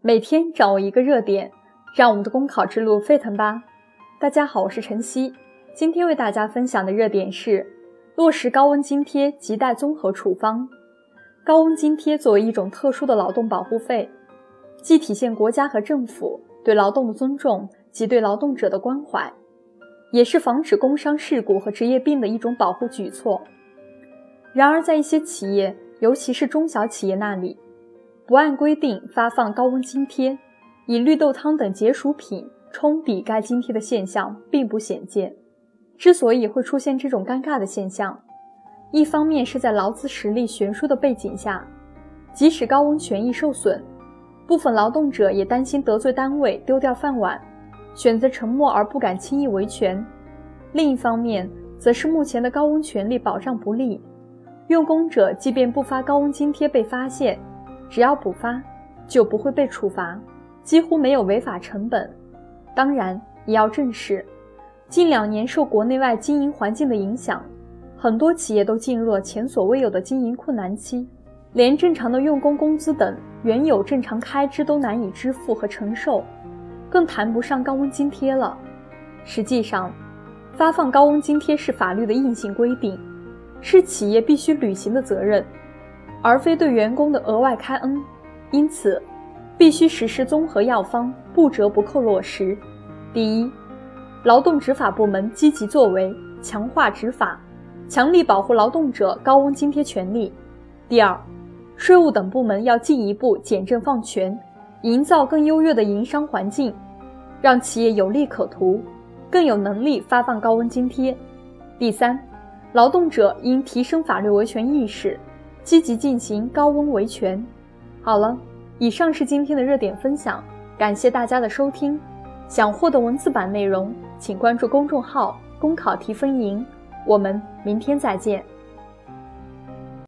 每天掌握一个热点，让我们的公考之路沸腾吧！大家好，我是晨曦，今天为大家分享的热点是落实高温津贴亟待综合处方。高温津贴作为一种特殊的劳动保护费，既体现国家和政府对劳动的尊重及对劳动者的关怀，也是防止工伤事故和职业病的一种保护举措。然而，在一些企业，尤其是中小企业那里，不按规定发放高温津贴，以绿豆汤等解暑品冲抵该津贴的现象并不鲜见。之所以会出现这种尴尬的现象，一方面是在劳资实力悬殊的背景下，即使高温权益受损，部分劳动者也担心得罪单位丢掉饭碗，选择沉默而不敢轻易维权；另一方面，则是目前的高温权利保障不力，用工者即便不发高温津贴被发现。只要补发，就不会被处罚，几乎没有违法成本。当然，也要正视，近两年受国内外经营环境的影响，很多企业都进入了前所未有的经营困难期，连正常的用工工资等原有正常开支都难以支付和承受，更谈不上高温津贴了。实际上，发放高温津贴是法律的硬性规定，是企业必须履行的责任。而非对员工的额外开恩，因此，必须实施综合药方，不折不扣落实。第一，劳动执法部门积极作为，强化执法，强力保护劳动者高温津贴权利。第二，税务等部门要进一步简政放权，营造更优越的营商环境，让企业有利可图，更有能力发放高温津贴。第三，劳动者应提升法律维权意识。积极进行高温维权。好了，以上是今天的热点分享，感谢大家的收听。想获得文字版内容，请关注公众号“公考提分营”。我们明天再见。